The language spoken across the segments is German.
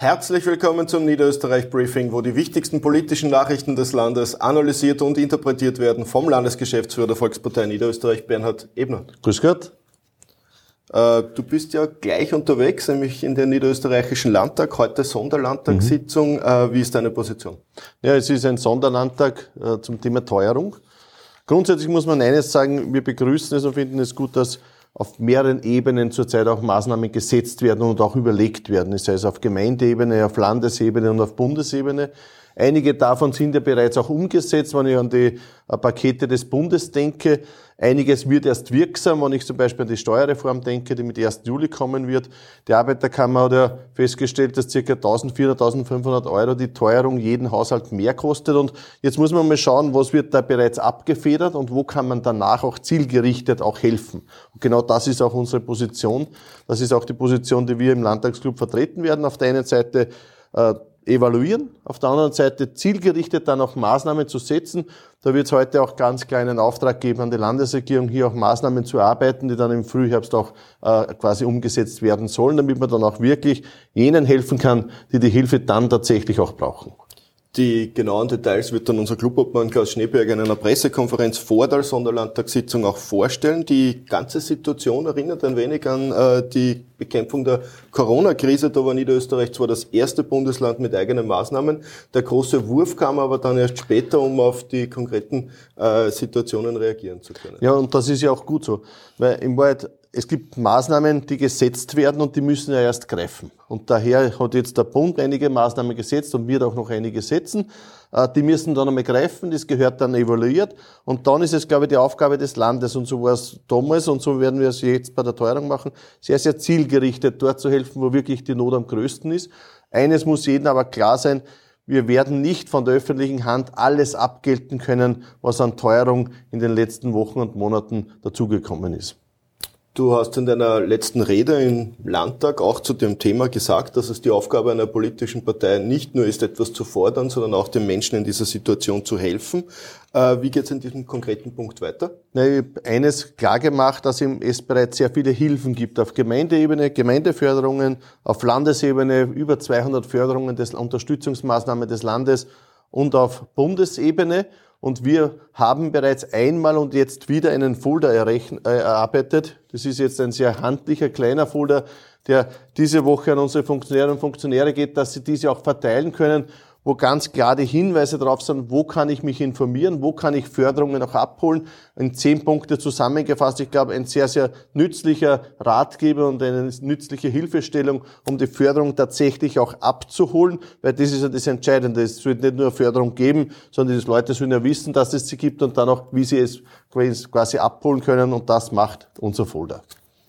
Herzlich willkommen zum Niederösterreich Briefing, wo die wichtigsten politischen Nachrichten des Landes analysiert und interpretiert werden vom Landesgeschäftsführer der Volkspartei Niederösterreich, Bernhard Ebner. Grüß Gott. Äh, du bist ja gleich unterwegs, nämlich in den niederösterreichischen Landtag, heute Sonderlandtagssitzung. Mhm. Wie ist deine Position? Ja, es ist ein Sonderlandtag äh, zum Thema Teuerung. Grundsätzlich muss man eines sagen, wir begrüßen es und finden es gut, dass auf mehreren Ebenen zurzeit auch Maßnahmen gesetzt werden und auch überlegt werden, sei es auf Gemeindeebene, auf Landesebene und auf Bundesebene. Einige davon sind ja bereits auch umgesetzt, wenn ich an die äh, Pakete des Bundes denke. Einiges wird erst wirksam, wenn ich zum Beispiel an die Steuerreform denke, die mit 1. Juli kommen wird. Die Arbeiterkammer hat ja festgestellt, dass ca. 1.400, 1.500 Euro die Teuerung jeden Haushalt mehr kostet. Und jetzt muss man mal schauen, was wird da bereits abgefedert und wo kann man danach auch zielgerichtet auch helfen. Und genau das ist auch unsere Position. Das ist auch die Position, die wir im Landtagsclub vertreten werden. Auf der einen Seite äh, evaluieren, auf der anderen Seite zielgerichtet dann auch Maßnahmen zu setzen. Da wird es heute auch ganz kleinen Auftrag geben an die Landesregierung, hier auch Maßnahmen zu erarbeiten, die dann im Frühherbst auch äh, quasi umgesetzt werden sollen, damit man dann auch wirklich jenen helfen kann, die die Hilfe dann tatsächlich auch brauchen. Die genauen Details wird dann unser Clubobmann Klaus Schneeberger in einer Pressekonferenz vor der Sonderlandtagssitzung auch vorstellen. Die ganze Situation erinnert ein wenig an äh, die Bekämpfung der Corona-Krise. Da war Niederösterreich zwar das erste Bundesland mit eigenen Maßnahmen. Der große Wurf kam aber dann erst später, um auf die konkreten äh, Situationen reagieren zu können. Ja, und das ist ja auch gut so. Weil im Wahrheit es gibt Maßnahmen, die gesetzt werden und die müssen ja erst greifen. Und daher hat jetzt der Bund einige Maßnahmen gesetzt und wird auch noch einige setzen. Äh, die müssen dann einmal greifen, das gehört dann evaluiert. Und dann ist es, glaube ich, die Aufgabe des Landes, und so war es damals und so werden wir es jetzt bei der Teuerung machen, sehr, sehr zielgerichtet dort zu helfen, wo wirklich die Not am größten ist. Eines muss jedem aber klar sein, wir werden nicht von der öffentlichen Hand alles abgelten können, was an Teuerung in den letzten Wochen und Monaten dazugekommen ist. Du hast in deiner letzten Rede im Landtag auch zu dem Thema gesagt, dass es die Aufgabe einer politischen Partei nicht nur ist, etwas zu fordern, sondern auch den Menschen in dieser Situation zu helfen. Äh, wie geht es in diesem konkreten Punkt weiter? Na, ich habe eines klar gemacht, dass es bereits sehr viele Hilfen gibt auf Gemeindeebene, Gemeindeförderungen, auf Landesebene über 200 Förderungen des Unterstützungsmaßnahmen des Landes und auf Bundesebene. Und wir haben bereits einmal und jetzt wieder einen Folder äh, erarbeitet. Das ist jetzt ein sehr handlicher, kleiner Folder, der diese Woche an unsere Funktionärinnen und Funktionäre geht, dass sie diese auch verteilen können wo ganz klar die Hinweise drauf sind, wo kann ich mich informieren, wo kann ich Förderungen auch abholen. In zehn Punkte zusammengefasst, ich glaube, ein sehr, sehr nützlicher Ratgeber und eine nützliche Hilfestellung, um die Förderung tatsächlich auch abzuholen, weil das ist ja das Entscheidende. Es sollte nicht nur Förderung geben, sondern die Leute sollen ja wissen, dass es sie gibt und dann auch, wie sie es quasi abholen können und das macht unser Folder.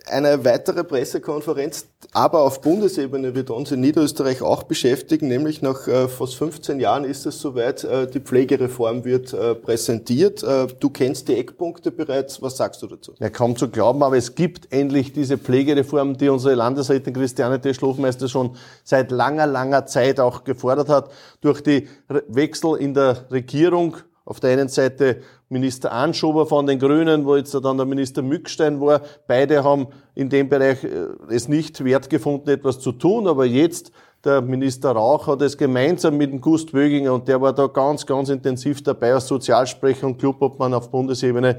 Eine weitere Pressekonferenz, aber auf Bundesebene wird uns in Niederösterreich auch beschäftigen, nämlich nach äh, fast 15 Jahren ist es soweit, äh, die Pflegereform wird äh, präsentiert. Du kennst die Eckpunkte bereits, was sagst du dazu? Ja, kaum zu glauben, aber es gibt endlich diese Pflegereform, die unsere Landesrätin Christiane Teschlofmeister schon seit langer, langer Zeit auch gefordert hat. Durch die Wechsel in der Regierung auf der einen Seite Minister Anschober von den Grünen, wo jetzt dann der Minister Mückstein war. Beide haben in dem Bereich äh, es nicht wert gefunden, etwas zu tun, aber jetzt der Minister Rauch hat es gemeinsam mit dem Gust Wöginger und der war da ganz, ganz intensiv dabei als Sozialsprecher und Clubobmann auf Bundesebene.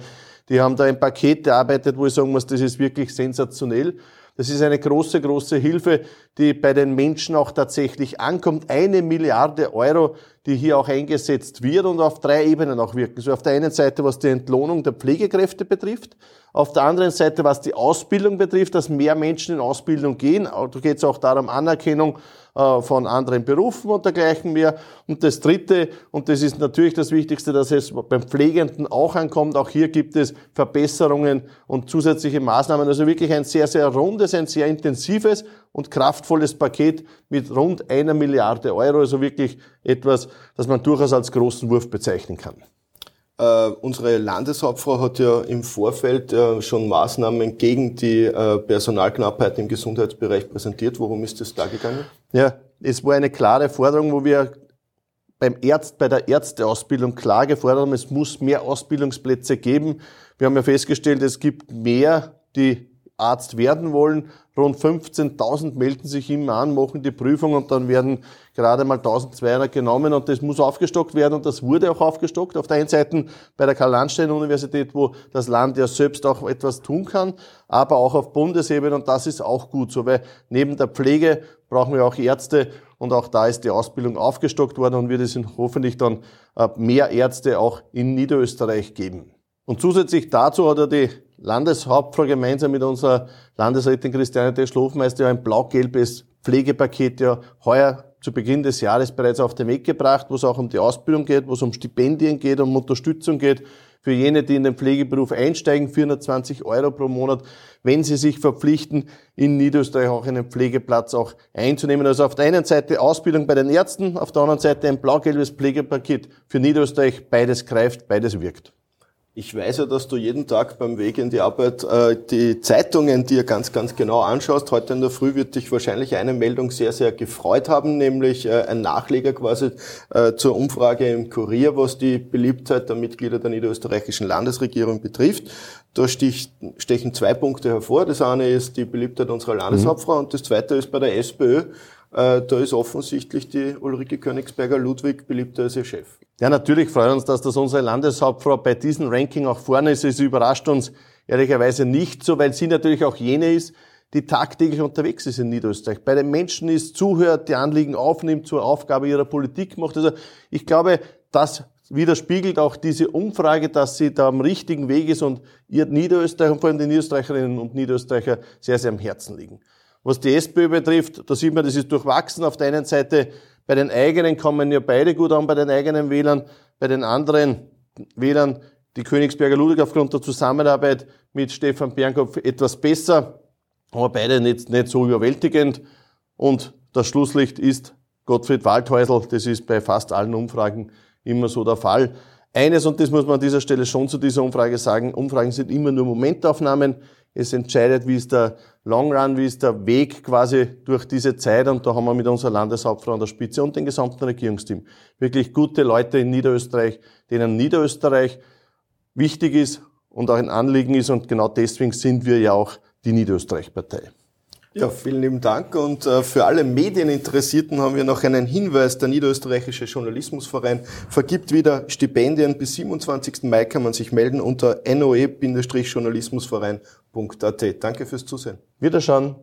Die haben da ein Paket erarbeitet, wo ich sagen muss, das ist wirklich sensationell. Das ist eine große, große Hilfe, die bei den Menschen auch tatsächlich ankommt. Eine Milliarde Euro, die hier auch eingesetzt wird und auf drei Ebenen auch wirken. So auf der einen Seite, was die Entlohnung der Pflegekräfte betrifft, auf der anderen Seite, was die Ausbildung betrifft, dass mehr Menschen in Ausbildung gehen. Da geht es auch darum, Anerkennung äh, von anderen Berufen und dergleichen mehr. Und das Dritte, und das ist natürlich das Wichtigste, dass es beim Pflegenden auch ankommt. Auch hier gibt es Verbesserungen und zusätzliche Maßnahmen. Also wirklich ein sehr, sehr rundes, ein sehr intensives und kraftvolles Paket mit rund einer Milliarde Euro. Also wirklich etwas, das man durchaus als großen Wurf bezeichnen kann. Uh, unsere Landeshauptfrau hat ja im Vorfeld uh, schon Maßnahmen gegen die uh, Personalknappheit im Gesundheitsbereich präsentiert. Worum ist es da gegangen? Ja, es war eine klare Forderung, wo wir beim Ärzt, bei der Ärzteausbildung klar gefordert haben, es muss mehr Ausbildungsplätze geben. Wir haben ja festgestellt, es gibt mehr, die Arzt werden wollen. Rund 15.000 melden sich immer an, machen die Prüfung und dann werden gerade mal 1.200 genommen und das muss aufgestockt werden und das wurde auch aufgestockt. Auf der einen Seite bei der Karl-Landstein-Universität, wo das Land ja selbst auch etwas tun kann, aber auch auf Bundesebene und das ist auch gut so, weil neben der Pflege brauchen wir auch Ärzte und auch da ist die Ausbildung aufgestockt worden und wird es hoffentlich dann äh, mehr Ärzte auch in Niederösterreich geben. Und zusätzlich dazu hat er die Landeshauptfrau gemeinsam mit unserer Landesrätin Christiane T. Schlofmeister ein blau-gelbes Pflegepaket ja heuer zu Beginn des Jahres bereits auf den Weg gebracht, wo es auch um die Ausbildung geht, wo es um Stipendien geht, um Unterstützung geht für jene, die in den Pflegeberuf einsteigen, 420 Euro pro Monat, wenn sie sich verpflichten, in Niederösterreich auch einen Pflegeplatz auch einzunehmen. Also auf der einen Seite Ausbildung bei den Ärzten, auf der anderen Seite ein blau-gelbes Pflegepaket für Niederösterreich. Beides greift, beides wirkt. Ich weiß ja, dass du jeden Tag beim Weg in die Arbeit äh, die Zeitungen dir ganz, ganz genau anschaust. Heute in der Früh wird dich wahrscheinlich eine Meldung sehr, sehr gefreut haben, nämlich äh, ein Nachleger quasi äh, zur Umfrage im Kurier, was die Beliebtheit der Mitglieder der niederösterreichischen Landesregierung betrifft. Da stich, stechen zwei Punkte hervor. Das eine ist die Beliebtheit unserer Landeshauptfrau mhm. und das zweite ist bei der SPÖ. Äh, da ist offensichtlich die Ulrike Königsberger-Ludwig beliebter als ihr Chef. Ja, natürlich freut uns, dass das unsere Landeshauptfrau bei diesem Ranking auch vorne ist. Es überrascht uns ehrlicherweise nicht so, weil sie natürlich auch jene ist, die tagtäglich unterwegs ist in Niederösterreich, bei den Menschen ist, zuhört, die Anliegen aufnimmt, zur Aufgabe ihrer Politik macht. Also ich glaube, das widerspiegelt auch diese Umfrage, dass sie da am richtigen Weg ist und ihr Niederösterreich und vor allem die Niederösterreicherinnen und Niederösterreicher sehr, sehr am Herzen liegen. Was die SPÖ betrifft, da sieht man, das ist durchwachsen. Auf der einen Seite, bei den eigenen kommen ja beide gut an, bei den eigenen Wählern, bei den anderen Wählern, die Königsberger Ludwig aufgrund der Zusammenarbeit mit Stefan Bernkopf etwas besser, aber beide nicht, nicht so überwältigend. Und das Schlusslicht ist Gottfried Waldhäusl. Das ist bei fast allen Umfragen immer so der Fall. Eines, und das muss man an dieser Stelle schon zu dieser Umfrage sagen, Umfragen sind immer nur Momentaufnahmen. Es entscheidet, wie ist der Long Run, wie ist der Weg quasi durch diese Zeit. Und da haben wir mit unserer Landeshauptfrau an der Spitze und dem gesamten Regierungsteam wirklich gute Leute in Niederösterreich, denen Niederösterreich wichtig ist und auch ein Anliegen ist. Und genau deswegen sind wir ja auch die Niederösterreich-Partei. Ja, vielen lieben Dank. Und äh, für alle Medieninteressierten haben wir noch einen Hinweis. Der Niederösterreichische Journalismusverein vergibt wieder Stipendien. Bis 27. Mai kann man sich melden unter noe-journalismusverein.at. Danke fürs Zusehen. Wiederschauen.